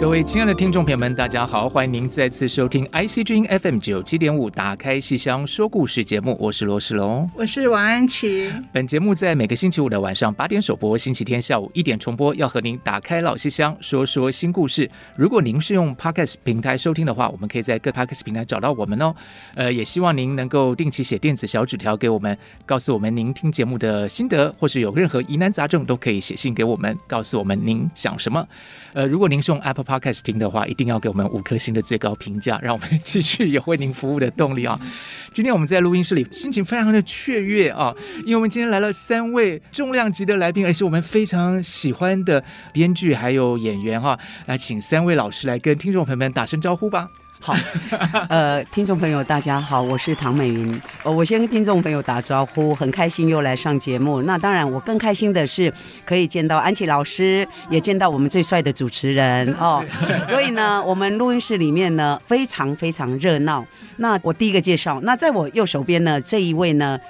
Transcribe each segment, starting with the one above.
各位亲爱的听众朋友们，大家好，欢迎您再次收听 IC 之音 FM 九七点五，打开戏箱说故事节目，我是罗世龙，我是王安琪。本节目在每个星期五的晚上八点首播，星期天下午一点重播，要和您打开老戏箱，说说新故事。如果您是用 Podcast 平台收听的话，我们可以在各 Podcast 平台找到我们哦。呃，也希望您能够定期写电子小纸条给我们，告诉我们您听节目的心得，或是有任何疑难杂症，都可以写信给我们，告诉我们您想什么。呃，如果您是用 Apple Podcast 听的话，一定要给我们五颗星的最高评价，让我们继续有为您服务的动力啊！今天我们在录音室里，心情非常的雀跃啊，因为我们今天来了三位重量级的来宾，而且我们非常喜欢的编剧还有演员哈、来请三位老师来跟听众朋友们打声招呼吧。好，呃，听众朋友大家好，我是唐美云。呃，我先跟听众朋友打招呼，很开心又来上节目。那当然，我更开心的是可以见到安琪老师，也见到我们最帅的主持人 哦。所以呢，我们录音室里面呢非常非常热闹。那我第一个介绍，那在我右手边呢这一位呢，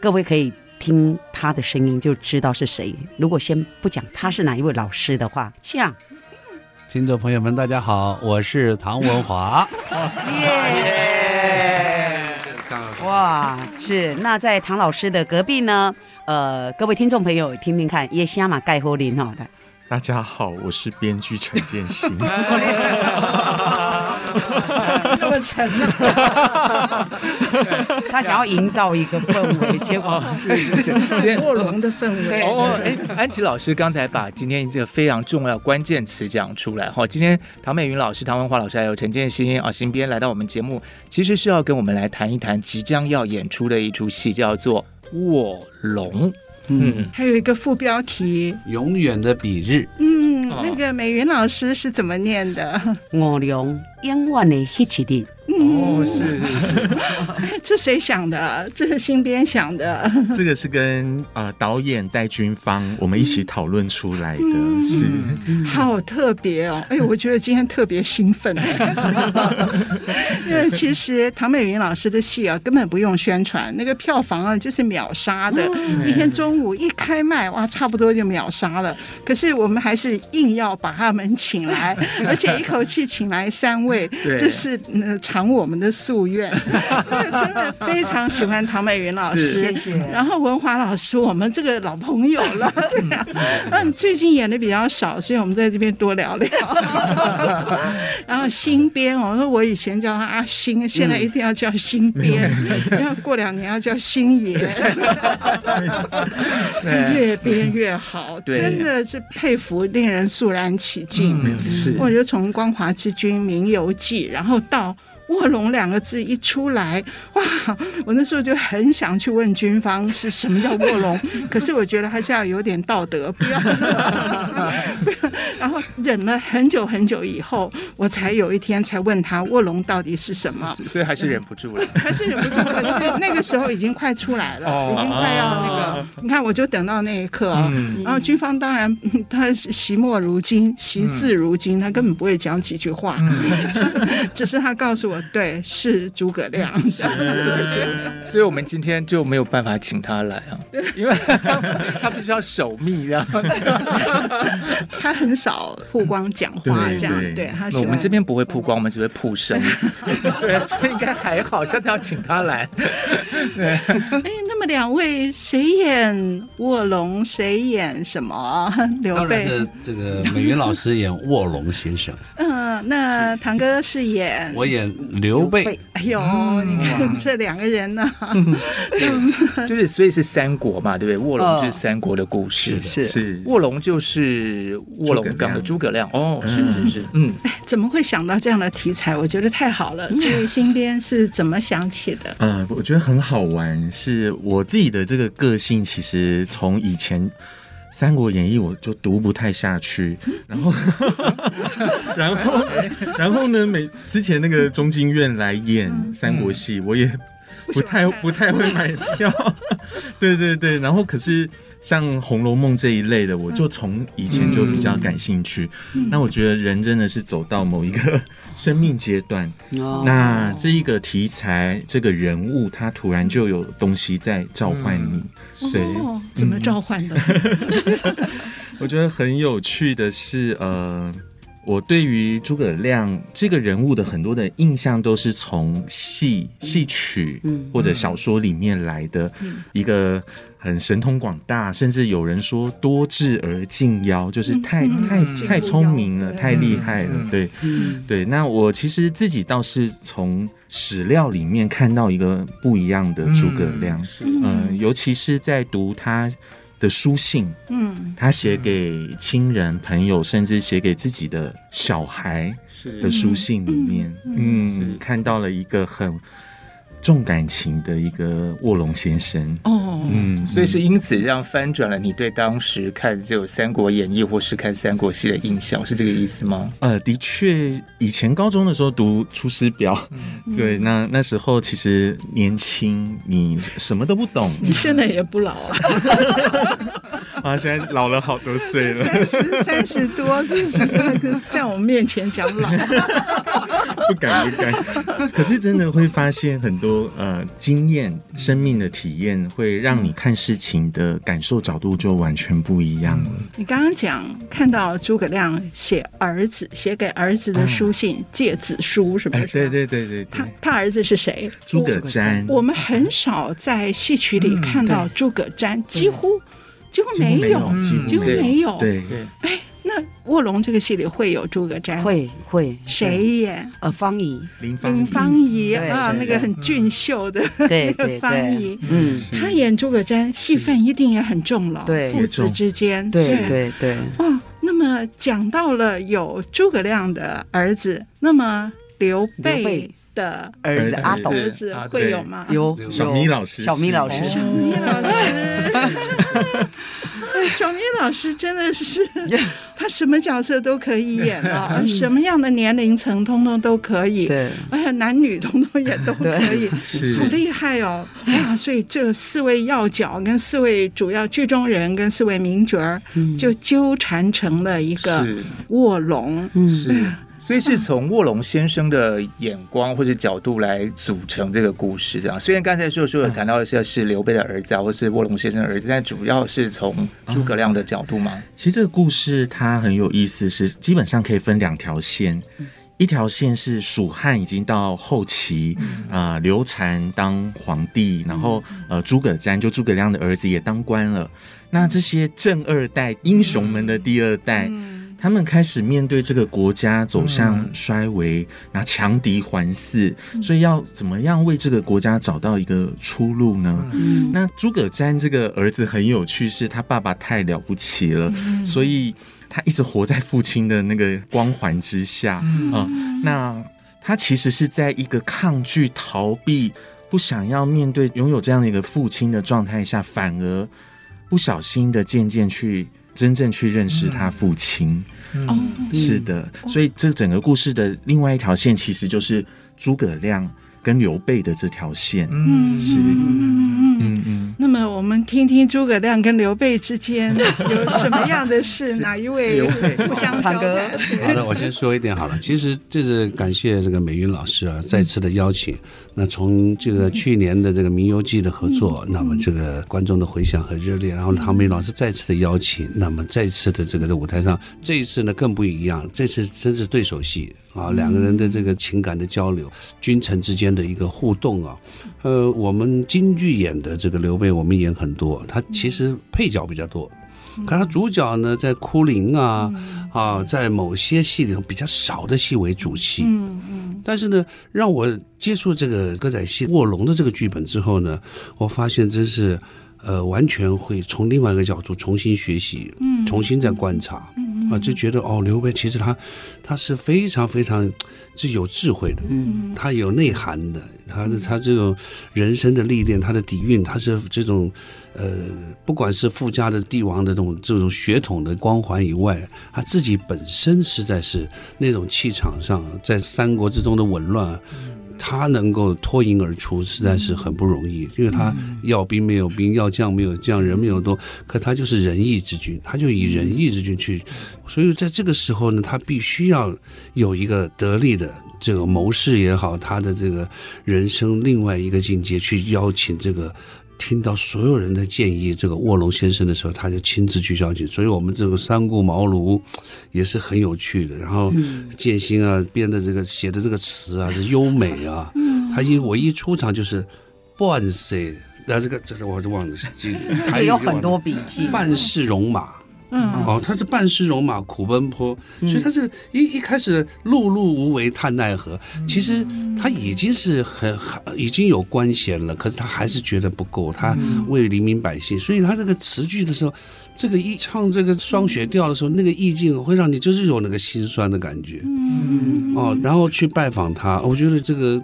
各位可以听他的声音就知道是谁。如果先不讲他是哪一位老师的话，这样。听众朋友们，大家好，我是唐文华。耶！哇，是那在唐老师的隔壁呢？呃，各位听众朋友，听听看，耶西亚马盖侯林哈。大家好，我是编剧陈建新。那么沉啊！他想要营造一个氛围，结果是卧龙 的氛围。哦，哎，安琪老师刚才把今天这个非常重要关键词讲出来哈。今天唐美云老师、唐文华老师还有陈建新啊新编来到我们节目，其实是要跟我们来谈一谈即将要演出的一出戏，叫做《卧龙》。嗯，还有一个副标题“永远的比日”。嗯，那个美云老师是怎么念的？卧龙，永远的彼日。哦，是是是，这谁想的？这是新编想的。这个是跟呃导演戴军芳我们一起讨论出来的，嗯、是、嗯、好特别哦！哎呦，我觉得今天特别兴奋，因为其实唐美云老师的戏啊，根本不用宣传，那个票房啊就是秒杀的，嗯、一天中午一开卖，哇，差不多就秒杀了。可是我们还是硬要把他们请来，而且一口气请来三位，这是呃长。我们的夙愿，真的非常喜欢唐美云老师，谢谢。然后文华老师，我们这个老朋友了，对 呀。嗯，最近演的比较少，所以我们在这边多聊聊。然后新编，我说我以前叫他阿新，现在一定要叫新编，要过两年要叫新爷。越编越好，真的是佩服，令人肃然起敬。是，我就从《光华之君》《冥游记》，然后到。卧龙两个字一出来，哇！我那时候就很想去问军方是什么叫卧龙，可是我觉得还是要有点道德，不要，不要。然后忍了很久很久以后，我才有一天才问他卧龙到底是什么，所以还是忍不住了，还是忍不住。可是那个时候已经快出来了，已经快要那个，你看我就等到那一刻啊。然后军方当然他惜墨如金，惜字如金，他根本不会讲几句话，只是他告诉我。对，是诸葛亮，是 是是，所以我们今天就没有办法请他来啊，因为 他必须要守密，这样。他很少曝光讲话，这样对他。我们这边不会曝光，我们只会曝声，对，所以应该还好，下次要请他来。对，哎，么两位谁演卧龙，谁演什么？刘备？是这个美云老师演卧龙先生。嗯，那堂哥是演我演刘备。哎呦，你看这两个人呢，就是所以是三国嘛，对不对？卧龙就是三国的故事，是是卧龙就是卧龙岗的诸葛亮。哦，是是是，嗯，怎么会想到这样的题材？我觉得太好了。所以新编是怎么想起的？嗯，我觉得很好玩，是我自己的这个个性，其实从以前《三国演义》我就读不太下去，然后，然后，然后呢，每之前那个中经院来演三国戏，我也不太不太会买票，对对对，然后可是。像《红楼梦》这一类的，我就从以前就比较感兴趣。嗯、那我觉得人真的是走到某一个生命阶段，嗯、那这一个题材、这个人物，他突然就有东西在召唤你。嗯、对哦，怎么召唤的？我觉得很有趣的是，呃。我对于诸葛亮这个人物的很多的印象都是从戏戏曲或者小说里面来的，一个很神通广大，甚至有人说多智而近妖，就是太太太聪明了，太厉害了。对，对。那我其实自己倒是从史料里面看到一个不一样的诸葛亮，嗯，尤其是在读他。的书信，嗯，他写给亲人、朋友，甚至写给自己的小孩的书信里面，嗯，看到了一个很重感情的一个卧龙先生。哦，嗯，所以是因此这样翻转了你对当时看这《三国演义》或是看三国戏的印象，是这个意思吗？呃，的确，以前高中的时候读《出师表》，嗯，对，那那时候其实年轻，你什么都不懂。你现在也不老啊。啊，现在老了好多岁了，三十三十多，就是在我们面前讲老，不敢不敢。可是真的会发现很多。说呃，经验、生命的体验会让你看事情的感受角度就完全不一样了。你刚刚讲看到诸葛亮写儿子写给儿子的书信《诫子书》，是不是？对对对对，他他儿子是谁？诸葛瞻。我们很少在戏曲里看到诸葛瞻，几乎几乎没有，几乎没有。对对，哎。那卧龙这个戏里会有诸葛瞻？会会谁演？呃，方怡，林方方怡。啊，那个很俊秀的那个 方怡，嗯，他演诸葛瞻，戏份一定也很重了。对，父子之间，对对。对。哦，那么讲到了有诸葛亮的儿子，那么刘备的儿子。阿斗儿子。会有吗？有小米老师，小米老师，小米老师。小明老师真的是，他什么角色都可以演啊，什么样的年龄层通通都可以，对，哎呀，男女通通也都可以，好厉害哦！哇，所以这四位要角跟四位主要剧中人跟四位名角儿，就纠缠成了一个卧龙，嗯。所以是从卧龙先生的眼光或者角度来组成这个故事，这样。虽然刚才说说有谈到的是是刘备的儿子啊，或是卧龙先生的儿子，但主要是从诸葛亮的角度吗？其实这个故事它很有意思，是基本上可以分两条线，一条线是蜀汉已经到后期啊，刘禅当皇帝，然后呃诸葛瞻就诸葛亮的儿子也当官了，那这些正二代英雄们的第二代。他们开始面对这个国家走向衰微，然后强敌环伺，所以要怎么样为这个国家找到一个出路呢？嗯、那诸葛瞻这个儿子很有趣，是他爸爸太了不起了，嗯、所以他一直活在父亲的那个光环之下啊。那他其实是在一个抗拒、逃避、不想要面对拥有这样的一个父亲的状态下，反而不小心的渐渐去。真正去认识他父亲，嗯，是的，所以这整个故事的另外一条线，其实就是诸葛亮跟刘备的这条线，嗯，是，嗯嗯嗯。那么我们听听诸葛亮跟刘备之间 有什么样的事？哪一位互相交谈？好的，我先说一点好了。其实这是感谢这个美云老师啊，再次的邀请。那从这个去年的这个《名游记》的合作，那么这个观众的回响很热烈，然后唐美老师再次的邀请，那么再次的这个在舞台上，这一次呢更不一样，这次真是对手戏啊，两个人的这个情感的交流，君臣之间。的一个互动啊。呃，我们京剧演的这个刘备，我们演很多，他其实配角比较多。可他主角呢，在哭灵啊啊，在某些戏里头比较少的戏为主戏。嗯嗯。但是呢，让我接触这个歌仔戏卧龙的这个剧本之后呢，我发现真是呃，完全会从另外一个角度重新学习，嗯，重新再观察。嗯啊，就觉得哦，刘备其实他他是非常非常是有智慧的，嗯，他有内涵的，他的他这种人生的历练，他的底蕴，他是这种呃，不管是富家的帝王的这种这种血统的光环以外，他自己本身实在是那种气场上，在三国之中的紊乱。他能够脱颖而出，实在是很不容易，因为他要兵没有兵，要将没有将，人没有多，可他就是仁义之君，他就以仁义之君去，所以在这个时候呢，他必须要有一个得力的这个谋士也好，他的这个人生另外一个境界去邀请这个。听到所有人的建议，这个卧龙先生的时候，他就亲自去邀请。所以，我们这个三顾茅庐也是很有趣的。然后，建新啊编的这个写的这个词啊，这优美啊。他一我一出场就是半岁，那这个这个我 就忘了，他有很多笔记，半世戎马。嗯，哦，他是半世戎马苦奔波，所以他这一一开始碌碌无为叹奈何，其实他已经是很很已经有官衔了，可是他还是觉得不够，他为黎民百姓，所以他这个词句的时候，这个一唱这个双雪调的时候，那个意境会让你就是有那个心酸的感觉，嗯，哦，然后去拜访他，我觉得这个。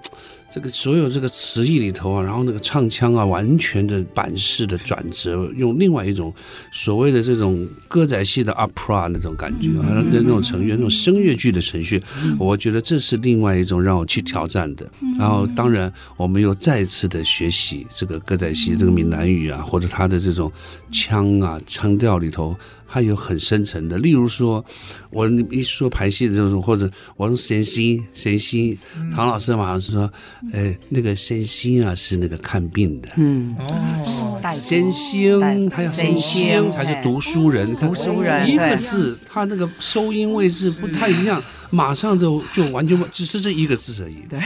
这个所有这个词义里头啊，然后那个唱腔啊，完全的版式的转折，用另外一种所谓的这种歌仔戏的 opera 那种感觉啊，那那种程序，那种声乐剧的程序，我觉得这是另外一种让我去挑战的。然后，当然我们又再次的学习这个歌仔戏这个闽南语啊，或者他的这种腔啊腔调里头。它有很深层的，例如说，我一说排戏的时候，或者我用神心神心，唐老师马上说，哎，那个神心啊是那个看病的，嗯，哦，神心他要神心才是读书人，读书人一个字，他那个收音位置不太一样，马上就就完全只是这一个字而已，对，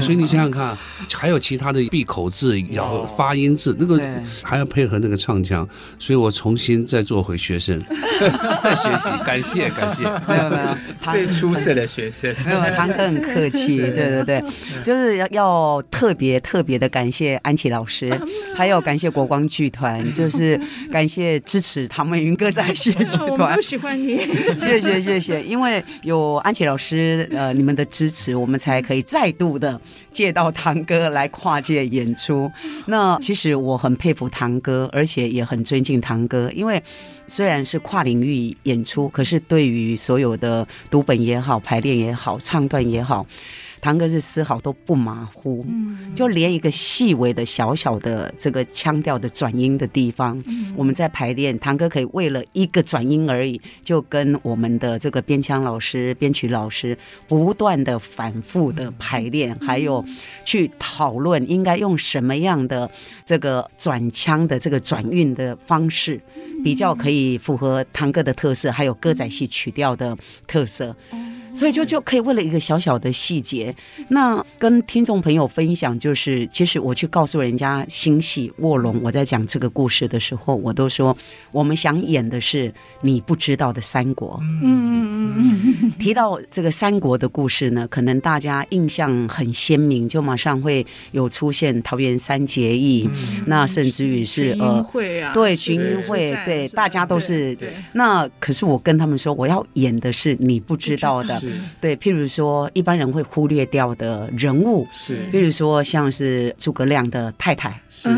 所以你想想看，还有其他的闭口字、咬发音字，那个还要配合那个唱腔，所以我重新再做回学生。在学习，感谢感谢，没有没有，最出色的学生，没有，堂哥很客气，对。对对，就是要要特别特别的感谢安琪老师，还有感谢国光剧团，就是感谢支持唐美云歌仔戏剧团，我喜欢你，谢谢谢谢，因为有安琪老师呃你们的支持，我们才可以再度的借到堂哥来跨界演出。那其实我很佩服堂哥，而且也很尊敬堂哥，因为。虽然是跨领域演出，可是对于所有的读本也好、排练也好、唱段也好，堂哥是丝毫都不马虎。嗯，就连一个细微的小小的这个腔调的转音的地方，嗯，我们在排练，堂哥可以为了一个转音而已，就跟我们的这个编腔老师、编曲老师不断的反复的排练，还有去讨论应该用什么样的这个转腔的这个转运的方式。比较可以符合堂哥的特色，还有歌仔戏曲调的特色。所以就就可以为了一个小小的细节，那跟听众朋友分享，就是其实我去告诉人家新戏卧龙，我在讲这个故事的时候，我都说我们想演的是你不知道的三国。嗯嗯嗯嗯。提到这个三国的故事呢，可能大家印象很鲜明，就马上会有出现桃园三结义，那甚至于是呃，对群英会，对大家都是。那可是我跟他们说，我要演的是你不知道的。对，譬如说一般人会忽略掉的人物，是，譬如说像是诸葛亮的太太，是，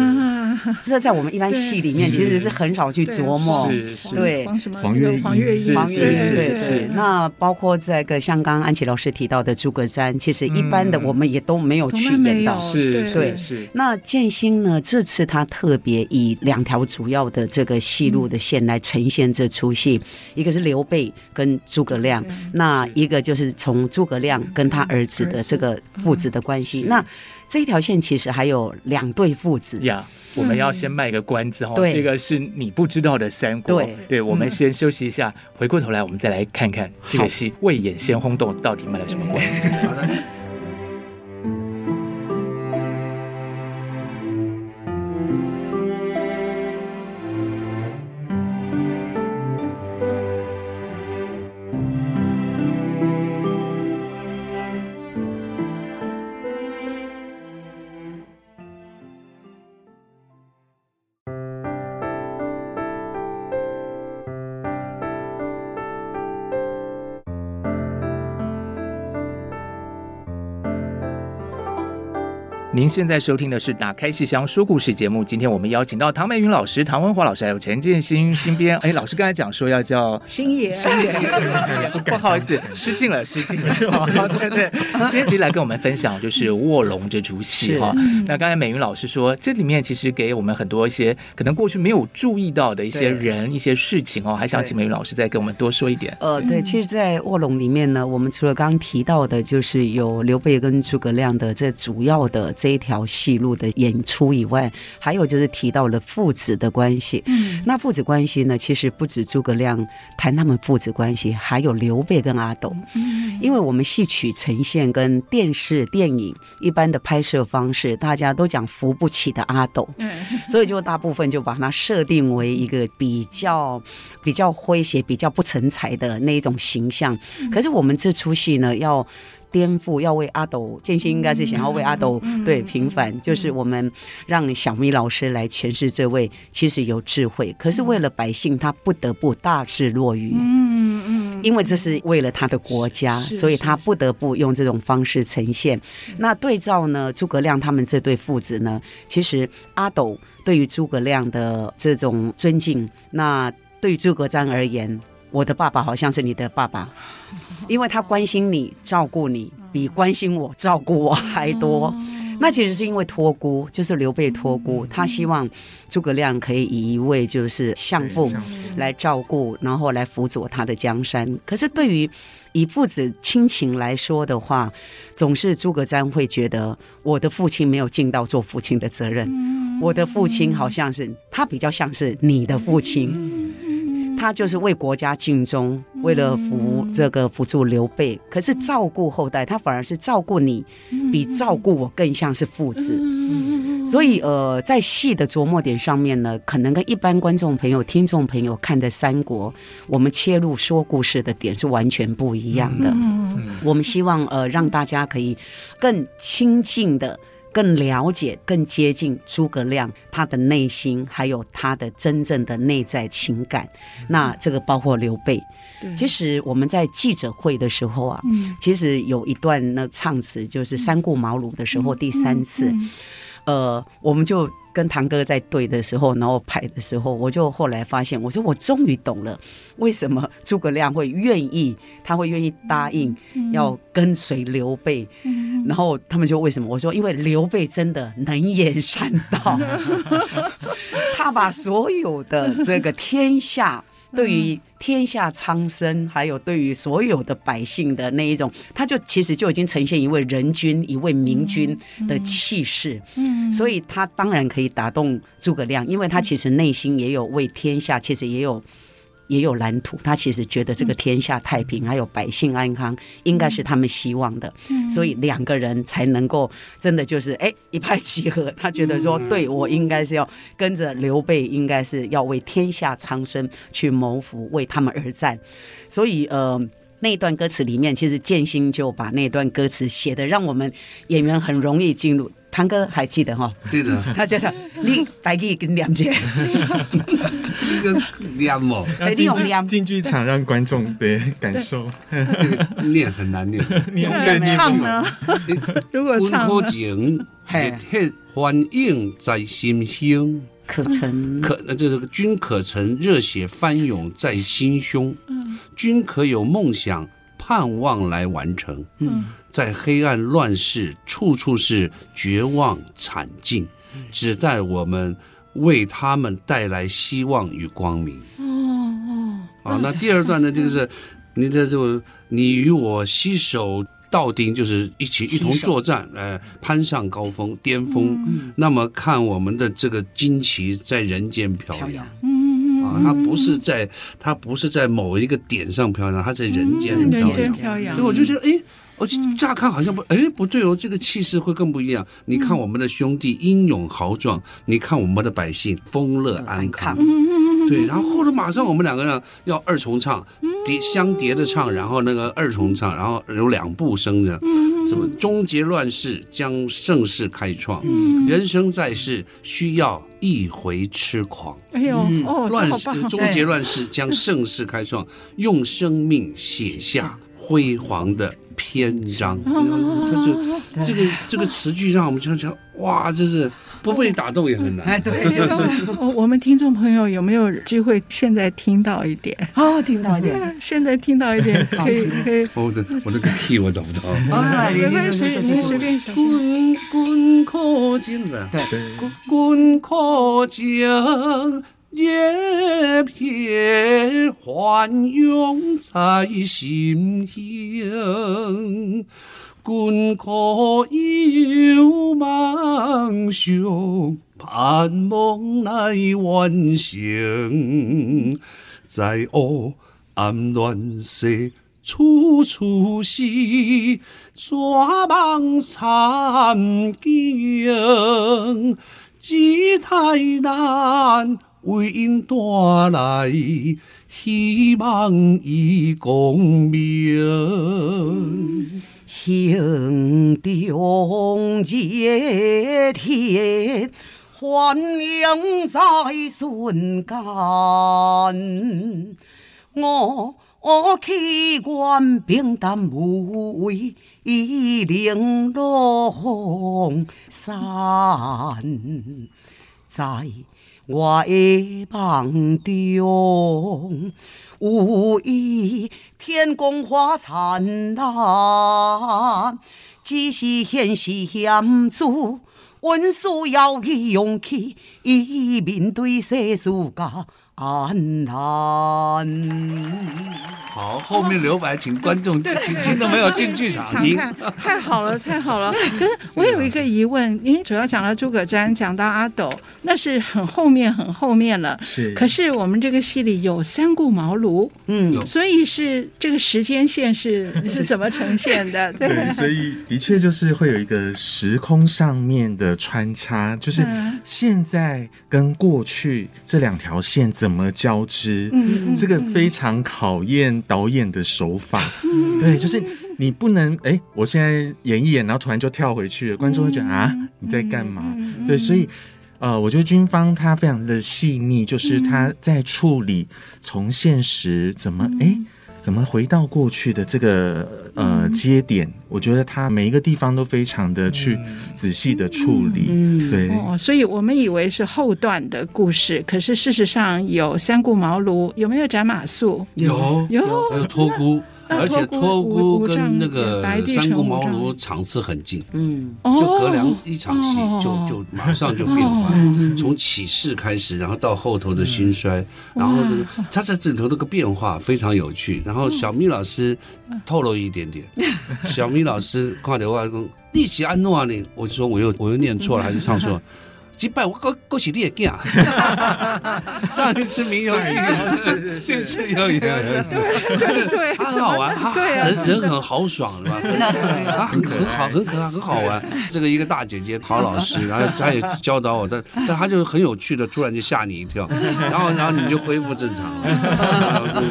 这在我们一般戏里面其实是很少去琢磨，对，黄月黄月英，黄月英，对对。那包括这个像刚刚安琪老师提到的诸葛瞻，其实一般的我们也都没有去演到，是，对，是。那建新呢，这次他特别以两条主要的这个戏路的线来呈现这出戏，一个是刘备跟诸葛亮，那一。一个就是从诸葛亮跟他儿子的这个父子的关系，那这一条线其实还有两对父子呀。我们要先卖个关子哈，这个是你不知道的三国。对，对，我们先休息一下，回过头来我们再来看看这个戏未演先轰动到底卖了什么关子。您现在收听的是《打开戏箱说故事》节目。今天我们邀请到唐美云老师、唐文华老师还有陈建新新编。哎，老师刚才讲说要叫星爷，星爷，不好意思，失敬了，失敬了。对 对，今天其实来跟我们分享就是《卧龙》这出戏哈。那刚才美云老师说，这里面其实给我们很多一些可能过去没有注意到的一些人、一些事情哦，还想请美云老师再跟我们多说一点。呃，对，其实，在《卧龙》里面呢，我们除了刚刚提到的，就是有刘备跟诸葛亮的这主要的。这一条戏路的演出以外，还有就是提到了父子的关系。嗯，那父子关系呢，其实不止诸葛亮谈他们父子关系，还有刘备跟阿斗。嗯，因为我们戏曲呈现跟电视电影一般的拍摄方式，大家都讲扶不起的阿斗。嗯，所以就大部分就把它设定为一个比较比较诙谐、比较不成才的那一种形象。可是我们这出戏呢，要。颠覆要为阿斗，建新应该是想要为阿斗对平反，就是我们让小咪老师来诠释这位其实有智慧，可是为了百姓他不得不大智若愚，嗯嗯，因为这是为了他的国家，所以他不得不用这种方式呈现。那对照呢，诸葛亮他们这对父子呢，其实阿斗对于诸葛亮的这种尊敬，那对于诸葛瞻而言，我的爸爸好像是你的爸爸。因为他关心你、照顾你，比关心我、照顾我还多。那其实是因为托孤，就是刘备托孤，他希望诸葛亮可以以一位就是相父来照顾，然后来辅佐他的江山。可是对于以父子亲情来说的话，总是诸葛瞻会觉得我的父亲没有尽到做父亲的责任，我的父亲好像是他比较像是你的父亲。他就是为国家尽忠，为了扶这个辅助刘备，可是照顾后代，他反而是照顾你，比照顾我更像是父子。所以，呃，在戏的琢磨点上面呢，可能跟一般观众朋友、听众朋友看的三国，我们切入说故事的点是完全不一样的。我们希望呃让大家可以更亲近的。更了解、更接近诸葛亮他的内心，还有他的真正的内在情感。那这个包括刘备。其实我们在记者会的时候啊，其实有一段那唱词，就是三顾茅庐的时候，第三次，呃，我们就。跟堂哥在对的时候，然后排的时候，我就后来发现，我说我终于懂了，为什么诸葛亮会愿意，他会愿意答应要跟随刘备。然后他们就为什么？我说因为刘备真的能言善道，他把所有的这个天下。对于天下苍生，还有对于所有的百姓的那一种，他就其实就已经呈现一位仁君、一位明君的气势。嗯，所以他当然可以打动诸葛亮，因为他其实内心也有为天下，其实也有。也有蓝图，他其实觉得这个天下太平，还有百姓安康，应该是他们希望的，所以两个人才能够真的就是哎一拍即合。他觉得说，对我应该是要跟着刘备，应该是要为天下苍生去谋福，为他们而战。所以呃，那段歌词里面，其实建新就把那段歌词写的让我们演员很容易进入。堂哥还记得哈？记得。他觉得你大去跟念姐，这个念哦，你用念进剧场让观众的感受。这个念很难念，你用唱呢？如果唱，可景热血反映在心胸，可曾可那这个君可曾热血翻涌在心胸？嗯，君可有梦想？盼望来完成。嗯，在黑暗乱世，处处是绝望惨境，只待我们为他们带来希望与光明。哦哦，啊，那第二段呢？就是你的这个，你与我携手到顶，就是一起一同作战，呃，攀上高峰巅峰。那么看我们的这个旌旗在人间飘扬。嗯嗯啊它不是在，它不是在某一个点上飘扬，它在人间飘扬。所以我就觉得，哎，我乍看好像不，哎，不对哦，这个气势会更不一样。你看我们的兄弟英勇豪壮，你看我们的百姓丰乐安康。对，然后后来马上我们两个人要二重唱，叠相叠的唱，然后那个二重唱，然后有两部声的，什么终结乱世，将盛世开创，人生在世需要一回痴狂。哎呦，哦，乱世终结乱世，将盛世开创，用生命写下辉煌的篇章。他就这个这个词句让我们就觉得哇，这是不被打动也很难。哎，对，我我们听众朋友有没有机会现在听到一点？哦，听到一点，现在听到一点，可以可以。我的我那个 key 我找不到。没关系，您随便想。滚滚苦尽了，对，滚苦尽。一片翻涌在心头，滚苦又梦想，盼望来完成。在黑暗乱世，处处是绝望惨境，只太难。为因带来希望与光明，心中热天欢迎在瞬间，我我气愿平淡无畏，玲珑山在。我的梦中，有一天光华灿烂，只是现实险阻，阮需要勇气，去面对世事甲安然。好，后面留白，请观众 请听都没有进剧场 听。太好了，太好了。可是我有一个疑问，您主要讲到诸葛瞻，讲到阿斗，那是很后面，很后面了。是。可是我们这个戏里有三顾茅庐，嗯，所以是这个时间线是 是怎么呈现的？对，对，所以的确就是会有一个时空上面的穿插，就是现在跟过去这两条线怎么交织？嗯，这个非常考验。导演的手法，嗯、对，就是你不能哎，我现在演一演，然后突然就跳回去了，观众会觉得啊，你在干嘛？嗯、对，所以呃，我觉得军方他非常的细腻，就是他在处理从现实怎么哎。怎么回到过去的这个呃节点？我觉得他每一个地方都非常的去仔细的处理，嗯、对、哦。所以我们以为是后段的故事，可是事实上有三顾茅庐，有没有斩马谡？有有，还有托孤。而且托孤跟那个三顾茅庐场次很近，嗯，就隔两一场戏就就马上就变化，从起势开始，然后到后头的兴衰，然后这个他在这里头那个变化非常有趣。然后小咪老师透露一点点，小咪老师看到我说你起安诺你，我就说我又我又念错了还是唱错了。击败我，恭恭喜你也见啊！上一次《名游记》，这次又有，对对，他很好玩，他人人很豪爽，是吧？他很很好，很可爱，很好玩。这个一个大姐姐，好老师，然后 她也教导我，但但他就很有趣的，突然就吓你一跳，然后然后你就恢复正常了。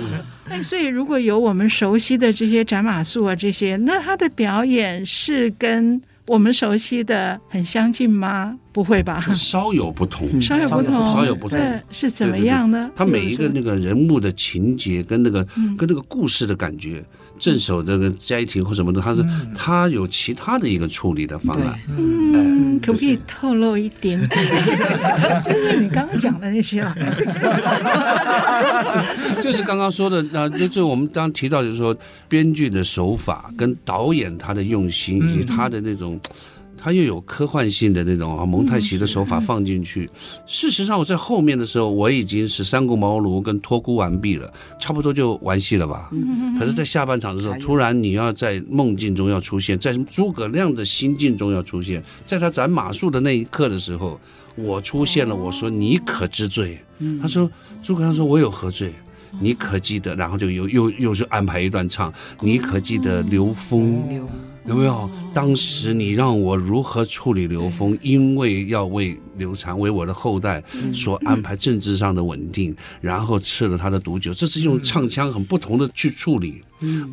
哎，所以如果有我们熟悉的这些斩马术啊，这些，那他的表演是跟。我们熟悉的很相近吗？不会吧，稍有不同，稍有不同，稍有不同，对，是怎么样呢？他每一个那个人物的情节跟那个跟那个故事的感觉，镇守这个家庭或什么的，他是他有其他的一个处理的方案。嗯，可不可以透露一点点？就是你刚刚讲的那些了。就是刚刚说的，那就是我们刚刚提到，就是说编剧的手法跟导演他的用心以及他的那种。他又有科幻性的那种啊蒙太奇的手法放进去。事实上，我在后面的时候，我已经是三顾茅庐跟托孤完毕了，差不多就完戏了吧。可是，在下半场的时候，突然你要在梦境中要出现，在诸葛亮的心境中要出现，在他斩马谡的那一刻的时候，我出现了。我说：“你可知罪？”他说：“诸葛亮说，我有何罪？你可记得？”然后就又又又是安排一段唱：“你可记得刘封？”有没有？当时你让我如何处理刘峰？因为要为刘禅为我的后代所安排政治上的稳定，然后吃了他的毒酒，这是用唱腔很不同的去处理。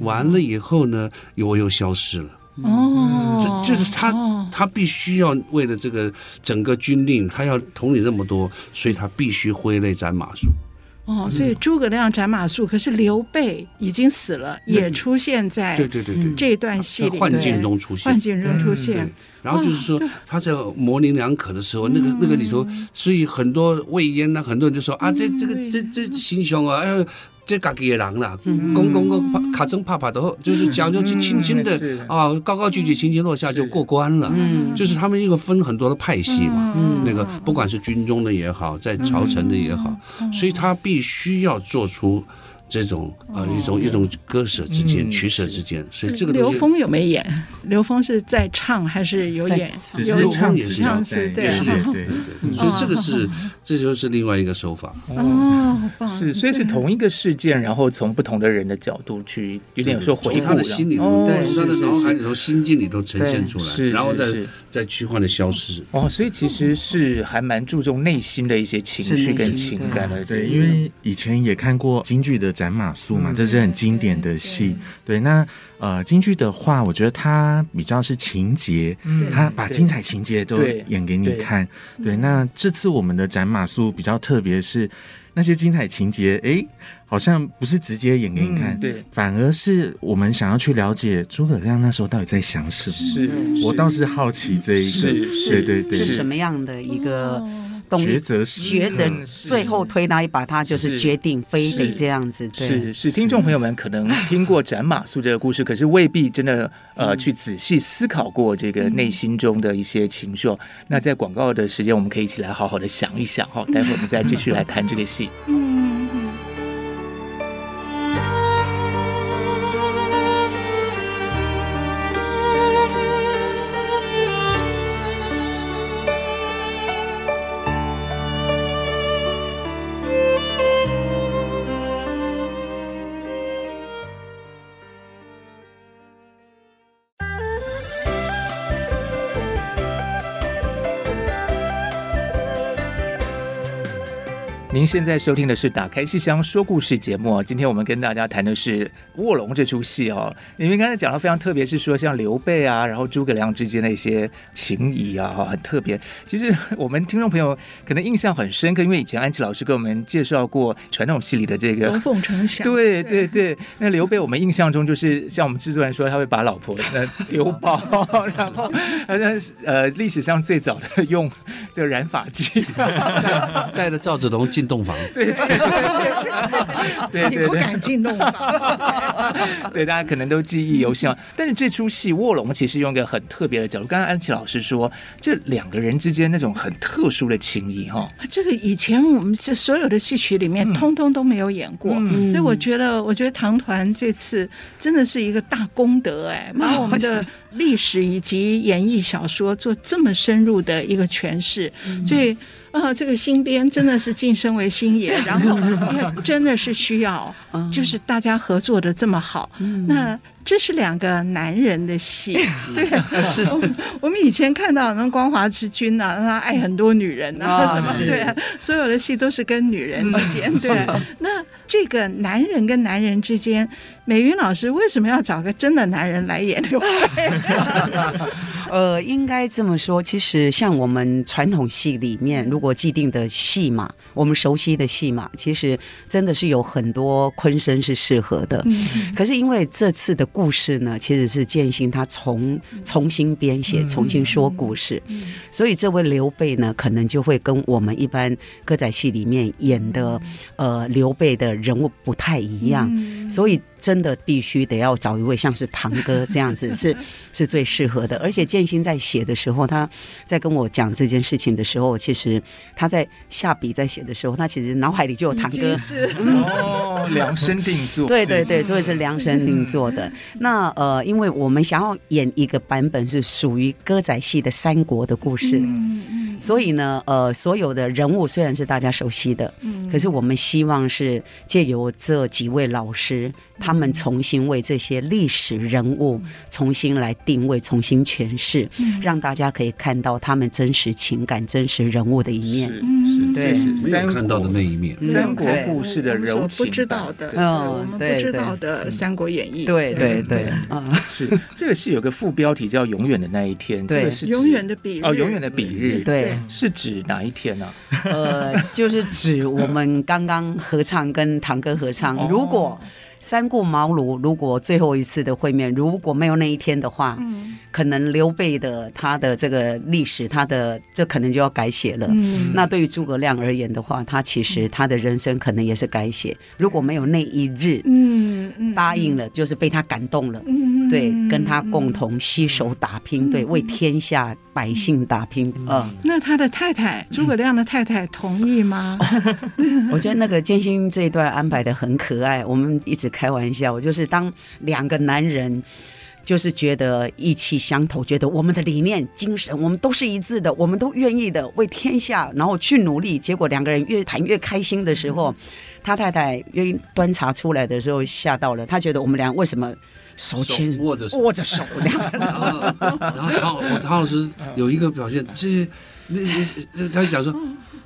完了以后呢，我又消失了。哦，这就是他，他必须要为了这个整个军令，他要统领那么多，所以他必须挥泪斩马謖。哦，所以诸葛亮斩马谡，可是刘备已经死了，也出现在对对对对。这段戏里，幻境中出现，幻境中出现。然后就是说他在模棱两可的时候，那个那个里头，所以很多魏延呢，很多人就说啊，这这个这这行凶啊，哎呦。这家己的人啦，公公公卡卡帕帕的，就是讲就轻轻的啊，高高举举，轻轻落下就过关了。就是他们一个分很多的派系嘛，那个不管是军中的也好，在朝臣的也好，所以他必须要做出。这种呃一种一种割舍之间取舍之间，所以这个刘峰有没演？刘峰是在唱还是有演？刘峰也是唱，对对 对对。所以这个是这就是另外一个手法。哦，好棒！是，所以是同一个事件，然后从不同的人的角度去，有点说回顾他的心里头，从他的脑海里头、心境里头呈现出来，然后再再虚幻的消失。哦，所以其实是还蛮注重内心的一些情绪跟情感的。对，因为以前也看过京剧的。斩马谡嘛，这是很经典的戏。对，那呃，京剧的话，我觉得它比较是情节，它把精彩情节都演给你看。对，那这次我们的斩马谡比较特别，是那些精彩情节，哎，好像不是直接演给你看，对，反而是我们想要去了解诸葛亮那时候到底在想什么。是，我倒是好奇这一个，对对对，是什么样的一个。抉择是抉择，最后推那一把，他就是决定非得这样子。对，是是，听众朋友们可能听过斩马谡这个故事，可是未必真的 呃去仔细思考过这个内心中的一些情绪。那在广告的时间，我们可以一起来好好的想一想哈，待会儿我们再继续来谈这个戏。您现在收听的是《打开戏箱说故事》节目。今天我们跟大家谈的是《卧龙》这出戏哦。你们刚才讲的非常特别，是说像刘备啊，然后诸葛亮之间的一些情谊啊，很特别。其实我们听众朋友可能印象很深刻，因为以前安琪老师给我们介绍过传统戏里的这个龙凤呈祥。对对对，那刘备我们印象中就是像我们制作人说，他会把老婆那丢包，然后好像呃历史上最早的用这个染发剂，带着赵子龙。进洞房，对对对对，自己不敢进洞房，对，大家可能都记忆犹新。但是这出戏《卧龙》其实用一个很特别的角度，刚刚安琪老师说，这两个人之间那种很特殊的情谊，哈，这个以前我们这所有的戏曲里面，通通都没有演过，所以我觉得，我觉得唐团这次真的是一个大功德，哎，把我们的历史以及演绎小说做这么深入的一个诠释，所以。啊，这个新编真的是晋升为星爷，然后真的是需要，就是大家合作的这么好。那这是两个男人的戏，对，是。我们以前看到那光华之君呐，他爱很多女人啊，什么对，所有的戏都是跟女人之间。对，那这个男人跟男人之间，美云老师为什么要找个真的男人来演刘备？呃，应该这么说，其实像我们传统戏里面，如果既定的戏码，我们熟悉的戏码，其实真的是有很多昆生是适合的。嗯、可是因为这次的故事呢，其实是建新他重重新编写、重新说故事，嗯、所以这位刘备呢，可能就会跟我们一般歌仔戏里面演的呃刘备的人物不太一样，嗯、所以。真的必须得要找一位像是堂哥这样子，是是最适合的。而且建新在写的时候，他在跟我讲这件事情的时候，其实他在下笔在写的时候，他其实脑海里就有堂哥，是哦，量身定做。对对对，所以是量身定做的。那呃，因为我们想要演一个版本是属于歌仔戏的三国的故事，嗯嗯，所以呢，呃，所有的人物虽然是大家熟悉的，嗯，可是我们希望是借由这几位老师。他们重新为这些历史人物重新来定位、重新诠释，让大家可以看到他们真实情感、真实人物的一面。嗯，对，没有看到的那一面。三国故事的柔情，不知道的，我们不知道的《三国演义》。对对对，啊，是这个戏有个副标题叫《永远的那一天》，对，永远的比日。哦，永远的比日，对。对，是指哪一天呢、啊？呃，就是指我们刚刚合唱跟堂哥合唱，哦、如果。三顾茅庐，如果最后一次的会面如果没有那一天的话，嗯，可能刘备的他的这个历史，他的这可能就要改写了。嗯，那对于诸葛亮而言的话，他其实他的人生可能也是改写。如果没有那一日，嗯嗯，答应了，就是被他感动了，嗯，对，跟他共同携手打拼，对，为天下百姓打拼。嗯，那他的太太诸葛亮的太太同意吗？我觉得那个艰辛这一段安排的很可爱，我们一直。开玩笑，就是当两个男人，就是觉得意气相投，觉得我们的理念、精神，我们都是一致的，我们都愿意的为天下，然后去努力。结果两个人越谈越开心的时候，他太太愿意端茶出来的时候，吓到了。他觉得我们俩为什么手牵握着握着手？然后，然后唐我唐老师有一个表现，这那那他讲说。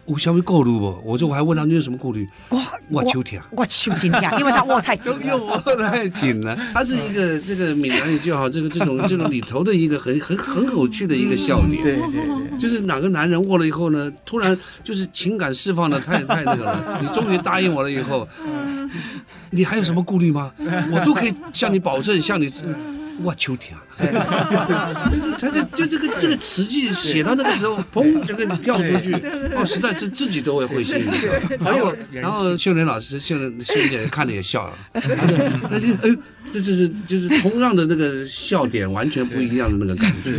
我稍微顾虑不？我说我还问他你有什么顾虑？哇，我秋天，我秋天，因为他握太紧了，握太紧了。他是一个这个闽南语就好，这个这种 这种里头的一个很很很有趣的一个笑点。对对对，就是哪个男人握了以后呢，突然就是情感释放的太 太那个了。你终于答应我了以后，你还有什么顾虑吗？我都可以向你保证，向你。我秋天啊，就是他这就这个这个词句写到那个时候，砰就给你跳出去，哦，实在是自己都会会心一笑。然后 然后秀莲老师秀莲秀莲姐看了也笑了，那就嗯。这就是就是同样的那个笑点，完全不一样的那个感觉，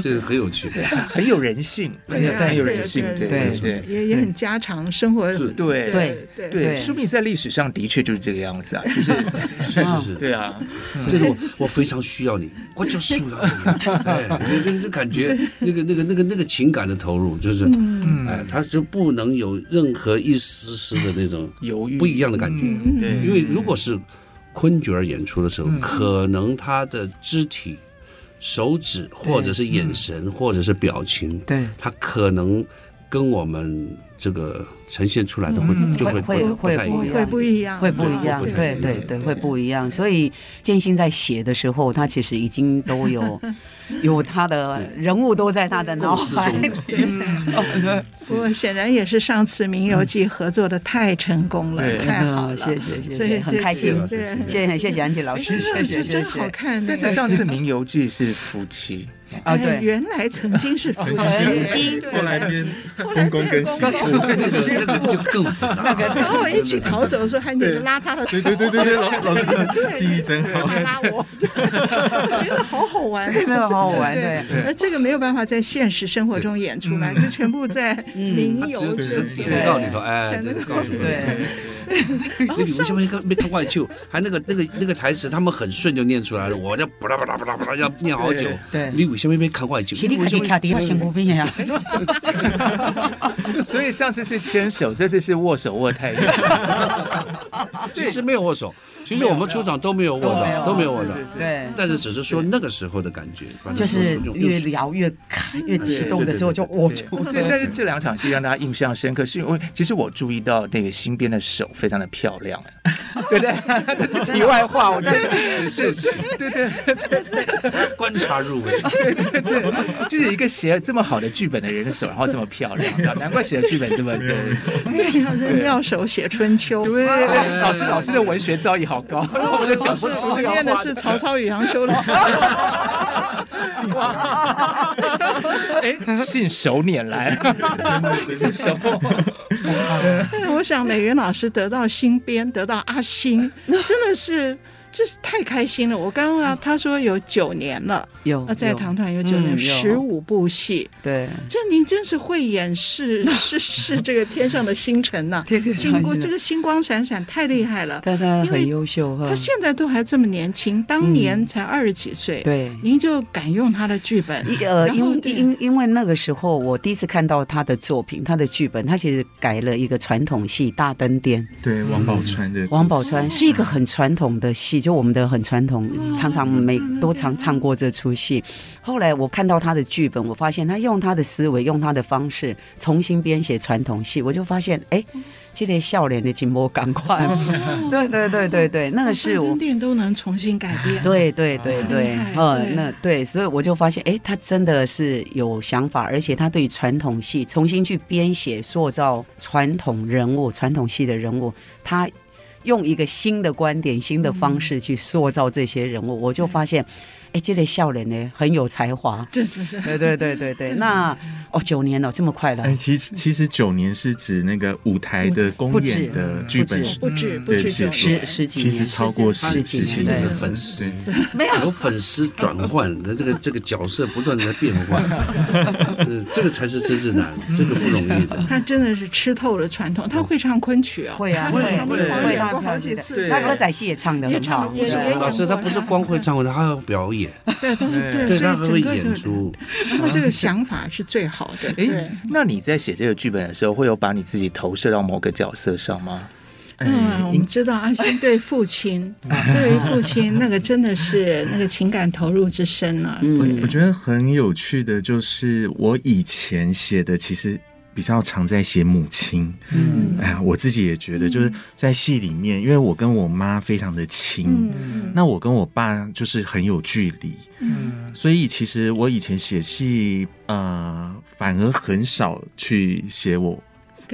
这个很有趣，很有人性，很有人性，对对对，也也很家常生活，是，对对对对，说不定在历史上的确就是这个样子啊，就是 是是是，对啊，就是我我非常需要你，我就需要你，哎，这个就感觉那个那个那个那个情感的投入，就是，哎，他就不能有任何一丝丝的那种犹豫，不一样的感觉，对，因为如果是。昆角儿演出的时候，嗯、可能他的肢体、手指，或者是眼神，嗯、或者是表情，对，他可能跟我们。这个呈现出来的会就会会会会不一样，会不一样，对对对，会不一样。所以建新在写的时候，他其实已经都有 有他的人物都在他的脑海里。不过显然也是上次《名游记》合作的太成功了，太好了，谢谢谢谢，所以很开心。谢谢谢谢。安琪老师，谢谢真好看。但是上次《名游记》是夫妻。啊，对，原来曾经是夫妻，曾经后来变公公跟媳妇，那个就更复杂。然后一起逃走的时候，还得拉他的手，对对对对，老老师记忆真好，拉我，我觉得好好玩，真的好好玩。对，而这个没有办法在现实生活中演出来，就全部在民游记广告里头，哎，才能告诉我。那 你们前面没看外秀，还那个那个那个台词，他们很顺就念出来了，我这巴拉巴拉巴拉巴拉要念好久。对，你为什么没看外秀？是你看你看的还辛苦病呀。所以上次是牵手，这次是握手握太久。其实没有握手，其实我们出场都没有握的，都没有握的。对，但是只是说那个时候的感觉，就是越聊越开越激动的时候就握住。对，但是这两场戏让大家印象深刻，是因为其实我注意到那个新编的手。非常的漂亮，对 不对？这是题外话，我觉得。是是，对对观察入微，对对对，就是一个写了这么好的剧本的人的手，然后这么漂亮，难怪写的剧本这么对。妙手写春秋，对，老师老师的文学造诣好高，我就讲不出这个。念的是曹操与杨修的诗，哎，信手拈来，信手。我想美云老师得到新编，得到阿星，真的是。这是太开心了！我刚刚啊，他说有九年了，有在唐团有九年，十五部戏。对，这您真是慧眼是是是这个天上的星辰呐！经过这个星光闪闪，太厉害了。但他很优秀哈，他现在都还这么年轻，当年才二十几岁。对，您就敢用他的剧本？呃，因因因为那个时候我第一次看到他的作品，他的剧本，他其实改了一个传统戏《大灯殿》。对，王宝钏的。王宝钏是一个很传统的戏。就我们的很传统，常常每都常唱过这出戏。后来我看到他的剧本，我发现他用他的思维，用他的方式重新编写传统戏，我就发现，哎。这个笑脸的金波赶快，对对对对对，那个是我店都能重新改变，对对对对，嗯，那对，所以我就发现，哎，他真的是有想法，而且他对传统戏重新去编写、塑造传统人物、传统戏的人物，他用一个新的观点、新的方式去塑造这些人物，我就发现。哎，这类笑脸呢，很有才华。对对对。对对对对。那哦，九年了，这么快了。哎，其实其实九年是指那个舞台的公演的剧本，不止不止九十十几年，其实超过十几十年的粉丝，没有。有粉丝转换的这个这个角色不断的在变换，这个才是真正难，这个不容易的。他真的是吃透了传统，他会唱昆曲啊，会啊会会会，他好几次，他歌仔戏也唱的很好。不是老师，他不是光会唱，他还要表演。对对对，所以整个演出，然后这个想法是最好的。哎，那你在写这个剧本的时候，会有把你自己投射到某个角色上吗？嗯，我们知道阿星对父亲，对于父亲那个真的是那个情感投入之深啊。嗯，我觉得很有趣的就是我以前写的，其实。比较常在写母亲，嗯，哎呀，我自己也觉得，就是在戏里面，因为我跟我妈非常的亲，嗯，那我跟我爸就是很有距离，嗯，所以其实我以前写戏，呃，反而很少去写我。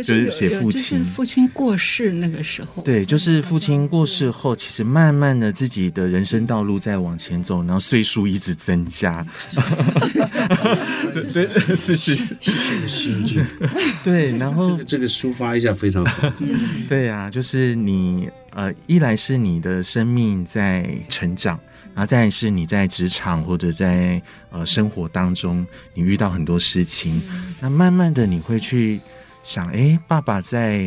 就是写父亲，父亲过世那个时候，对，就是父亲过世后，其实慢慢的自己的人生道路在往前走，然后岁数一直增加，对，是是是，是个心境，对，然后这个这个抒发一下非常好，对呀，就是你呃，一来是你的生命在成长，然后再来是你在职场或者在呃生活当中，你遇到很多事情，那慢慢的你会去。想哎，爸爸在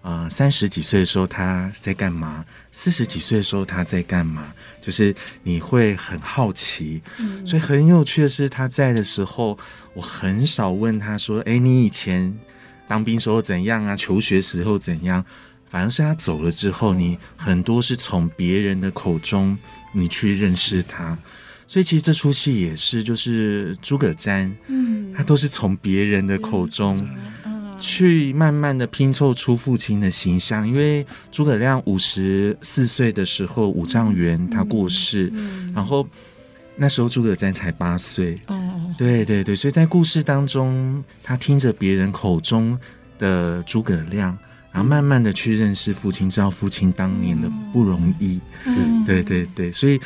呃三十几岁的时候他在干嘛？四十几岁的时候他在干嘛？就是你会很好奇，嗯、所以很有趣的是他在的时候，我很少问他说：“哎，你以前当兵时候怎样啊？求学时候怎样？”反而是他走了之后，你很多是从别人的口中你去认识他。所以其实这出戏也是，就是诸葛瞻，嗯，他都是从别人的口中。嗯去慢慢的拼凑出父亲的形象，因为诸葛亮五十四岁的时候，五丈原他过世，嗯嗯、然后那时候诸葛瞻才八岁。哦，对对对，所以在故事当中，他听着别人口中的诸葛亮。然后慢慢的去认识父亲，知道父亲当年的不容易，嗯、对。对对，所以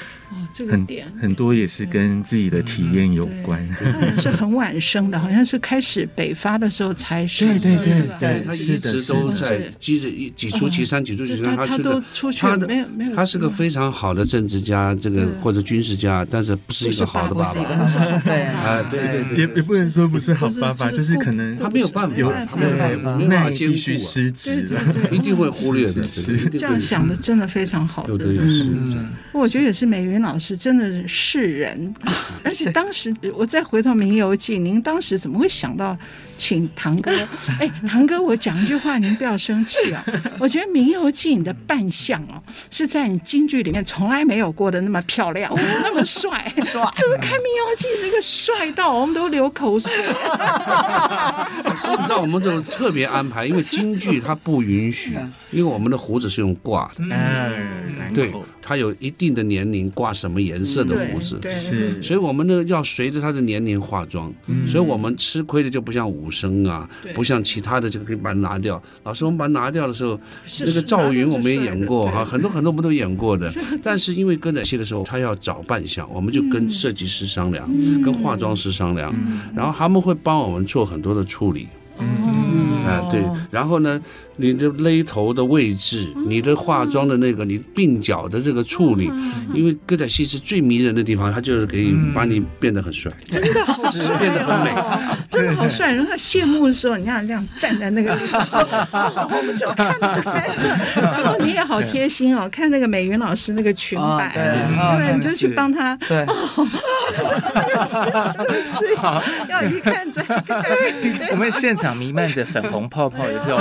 很很多也是跟自己的体验有关。他是很晚生的，好像是开始北伐的时候才是。对对对对，他一直都在几几几出其山，几出其山，他都出去，他的没有没有。他是个非常好的政治家，这个或者军事家，但是不是一个好的爸爸。对 啊，对对对，也也不能说不是好爸爸，就是可能他没有办法，他没有办法，没办法兼顾失职。一定会忽略的，这样想的真的非常好的。嗯，我觉得也是美云老师真的是人，而且当时我再回到《名游记》，您当时怎么会想到请堂哥？哎，堂哥，我讲一句话，您不要生气啊。我觉得《明游记》你的扮相哦，是在你京剧里面从来没有过的那么漂亮，那么帅，就是看《明游记》那个帅到我们都流口水。所以你知道，我们就特别安排，因为京剧它不允。许，因为我们的胡子是用挂的，嗯，对，他有一定的年龄挂什么颜色的胡子，是，所以我们呢要随着他的年龄化妆，所以我们吃亏的就不像武生啊，不像其他的这个可以把它拿掉。老师，我们把它拿掉的时候，那个赵云我们也演过哈，很多很多我们都演过的，但是因为歌仔戏的时候他要找扮相，我们就跟设计师商量，跟化妆师商量，然后他们会帮我们做很多的处理。嗯啊对，然后呢，你的勒头的位置，你的化妆的那个，你鬓角的这个处理，因为歌仔戏是最迷人的地方，它就是可以把你变得很帅，真的好帅，变得很美，真的好帅。然后他谢幕的时候，你看这样站在那个地方，我们就看呆了。然后你也好贴心哦，看那个美云老师那个裙摆，对，你就去帮他。对，真的是要一看再看。我们现场。弥漫着粉红泡泡的票，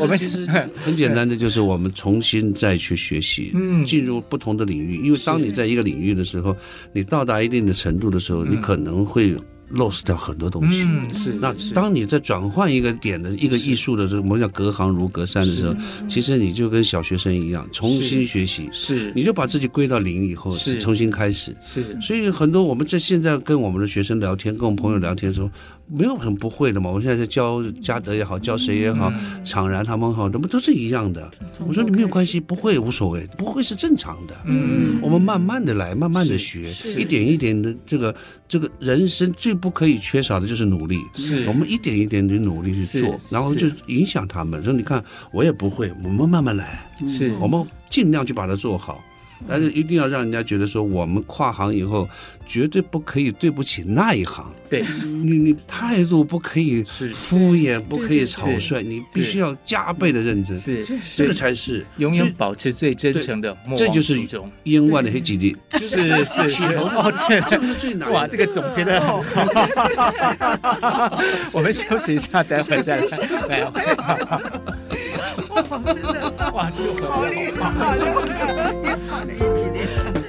我们其实很简单的，就是我们重新再去学习，嗯，进入不同的领域。因为当你在一个领域的时候，你到达一定的程度的时候，你可能会 lost 掉很多东西。嗯，是。那当你在转换一个点的一个艺术的时候，我们叫隔行如隔山的时候，其实你就跟小学生一样，重新学习。是。你就把自己归到零以后，是重新开始。是。所以很多我们在现在跟我们的学生聊天，跟我们朋友聊天的时候。没有什么不会的嘛，我现在在教嘉德也好，教谁也好，厂然他们好，他们都是一样的。我说你没有关系，不会无所谓，不会是正常的。嗯，我们慢慢的来，慢慢的学，一点一点的这个这个人生最不可以缺少的就是努力。是，我们一点一点的努力去做，然后就影响他们。说你看我也不会，我们慢慢来。是，我们尽量去把它做好。但是一定要让人家觉得说，我们跨行以后绝对不可以对不起那一行。对，你你态度不可以敷衍，不可以草率，你必须要加倍的认真。是，这个才是永远保持最真诚的。这就是冤枉的黑基地。是是起头，哦对，这个是最难。哇，这个总结的很好。我们休息一下，待会再来。来，真的哇，好厉害，也好了一集的。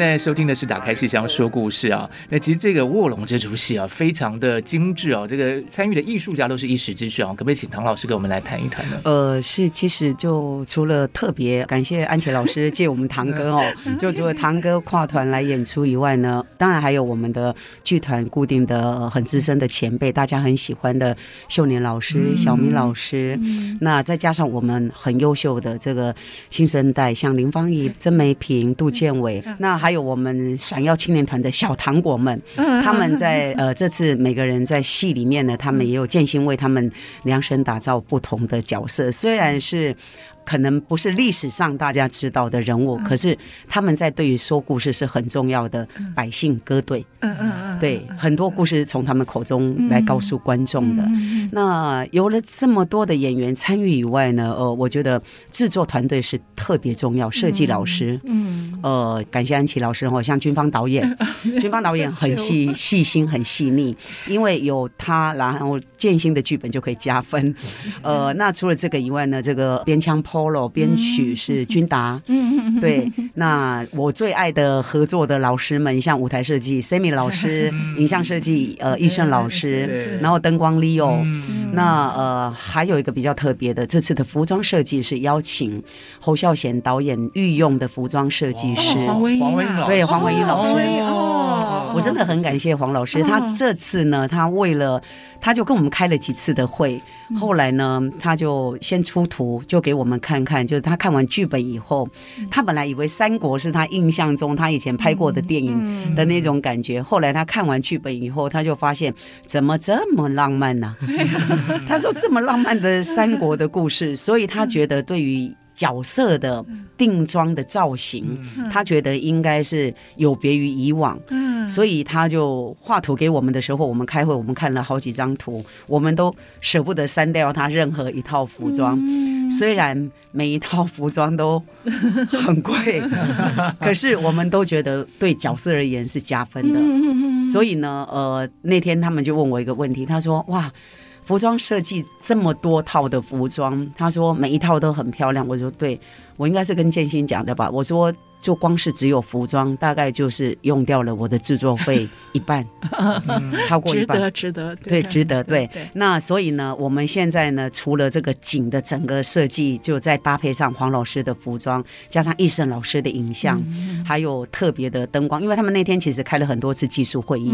现在收听的是《打开戏箱说故事》啊，那其实这个卧龙这出戏啊，非常的精致哦。这个参与的艺术家都是一时之选啊，可不可以请唐老师给我们来谈一谈呢？呃，是，其实就除了特别感谢安琪老师借我们堂哥哦，就除了堂哥跨团来演出以外呢，当然还有我们的剧团固定的很资深的前辈，大家很喜欢的秀年老师、嗯、小明老师，嗯、那再加上我们很优秀的这个新生代，像林芳仪、曾梅平、杜建伟，那还有我们闪耀青年团的小糖果们，他们在呃这次每个人在戏里面呢，他们也有建心为他们量身打造不同的角色，虽然是。可能不是历史上大家知道的人物，可是他们在对于说故事是很重要的百姓歌队。嗯嗯嗯，对，很多故事从他们口中来告诉观众的。那有了这么多的演员参与以外呢，呃，我觉得制作团队是特别重要，设计老师，嗯，呃，感谢安琪老师哦，像军方导演，军方导演很细细心，很细腻，因为有他，然后建新的剧本就可以加分。呃，那除了这个以外呢，这个边腔 Polo 编曲是君达，嗯，对。那我最爱的合作的老师们，像舞台设计 Sammy 老师，影像设计呃易胜老师，然后灯光 Leo。那呃还有一个比较特别的，这次的服装设计是邀请侯孝贤导演御用的服装设计师。黄维英，对黄威英老师。哦，我真的很感谢黄老师，他这次呢，他为了。他就跟我们开了几次的会，后来呢，他就先出图，就给我们看看。就是他看完剧本以后，他本来以为三国是他印象中他以前拍过的电影的那种感觉，后来他看完剧本以后，他就发现怎么这么浪漫呢？他说这么浪漫的三国的故事，所以他觉得对于。角色的定妆的造型，他觉得应该是有别于以往，所以他就画图给我们的时候，我们开会，我们看了好几张图，我们都舍不得删掉他任何一套服装，虽然每一套服装都很贵，可是我们都觉得对角色而言是加分的。所以呢，呃，那天他们就问我一个问题，他说：“哇。”服装设计这么多套的服装，他说每一套都很漂亮。我说对，我应该是跟建新讲的吧。我说。就光是只有服装，大概就是用掉了我的制作费一半，超过一半，值得，值得，对，值得，对。那所以呢，我们现在呢，除了这个景的整个设计，就再搭配上黄老师的服装，加上易胜老师的影像，还有特别的灯光，因为他们那天其实开了很多次技术会议，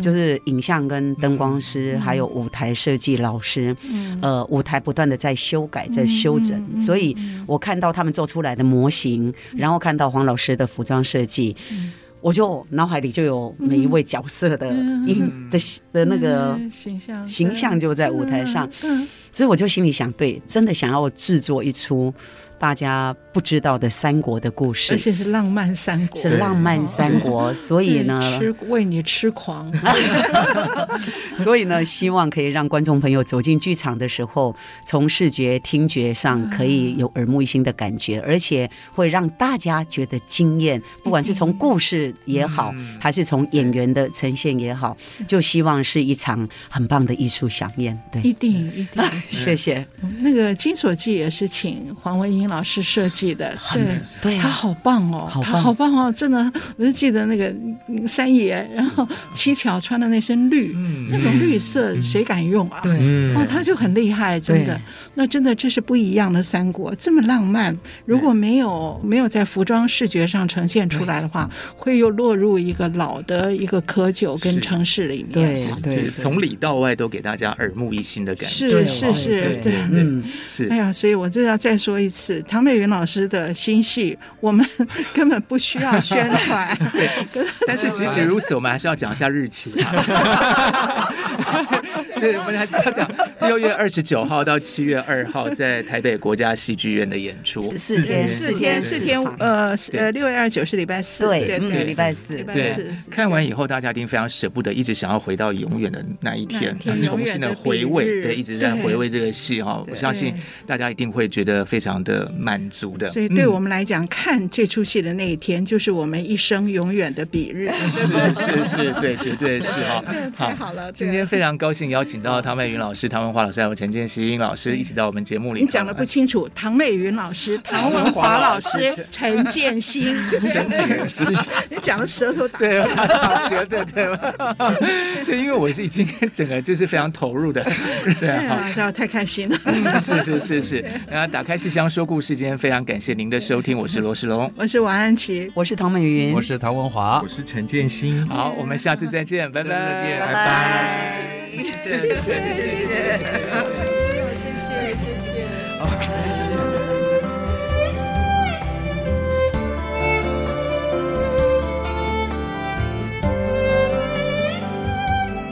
就是影像跟灯光师，还有舞台设计老师，呃，舞台不断的在修改，在修整，所以我看到他们做出来的模型，然后看到。黄老师的服装设计，我就脑海里就有每一位角色的影的的那个形象形象就在舞台上，所以我就心里想，对，真的想要制作一出。大家不知道的三国的故事，而且是浪漫三国，是浪漫三国，所以呢，吃为你痴狂，所以呢，希望可以让观众朋友走进剧场的时候，从视觉、听觉上可以有耳目一新的感觉，而且会让大家觉得惊艳。不管是从故事也好，还是从演员的呈现也好，就希望是一场很棒的艺术飨宴。对，一定一定，谢谢。那个《金锁记》也是请黄文英老师设计的，对，对，他好棒哦，他好棒哦，真的，我就记得那个三爷，然后七巧穿的那身绿，那种绿色谁敢用啊？对，哦，他就很厉害，真的，那真的这是不一样的三国，这么浪漫，如果没有没有在服装视觉上呈现出来的话，会又落入一个老的一个窠臼跟城市里面，对对，从里到外都给大家耳目一新的感觉，是是是，对，嗯，是，哎呀，所以我就要再说一次。唐美云老师的新戏，我们 根本不需要宣传。对，但是即使如此，我们还是要讲一下日期。对，我们还是要讲六月二十九号到七月二号在台北国家戏剧院的演出。四天，四天，四天。呃呃，六月二十九是礼拜四，对对，礼拜四，礼拜四。看完以后，大家一定非常舍不得，一直想要回到永远的那一天，重新的回味。对，一直在回味这个戏哈。我相信大家一定会觉得非常的。满足的，所以对我们来讲，看这出戏的那一天，就是我们一生永远的比日。是是是，对，绝对是哈。太好了，今天非常高兴邀请到唐美云老师、唐文华老师还有陈建新老师一起到我们节目里。你讲的不清楚，唐美云老师、唐文华老师、陈建新。陈建鑫，你讲的舌头打结。对对对，对，因为我是已经整个就是非常投入的。对啊，太开心了。是是是是，那 打开信箱说故事，今天非常感谢您的收听，我是罗世龙，我是王安琪，我是唐美云，我是唐文华，我是陈建新。好，我们下次再见，拜拜，再见，拜拜，谢谢，谢谢，谢谢。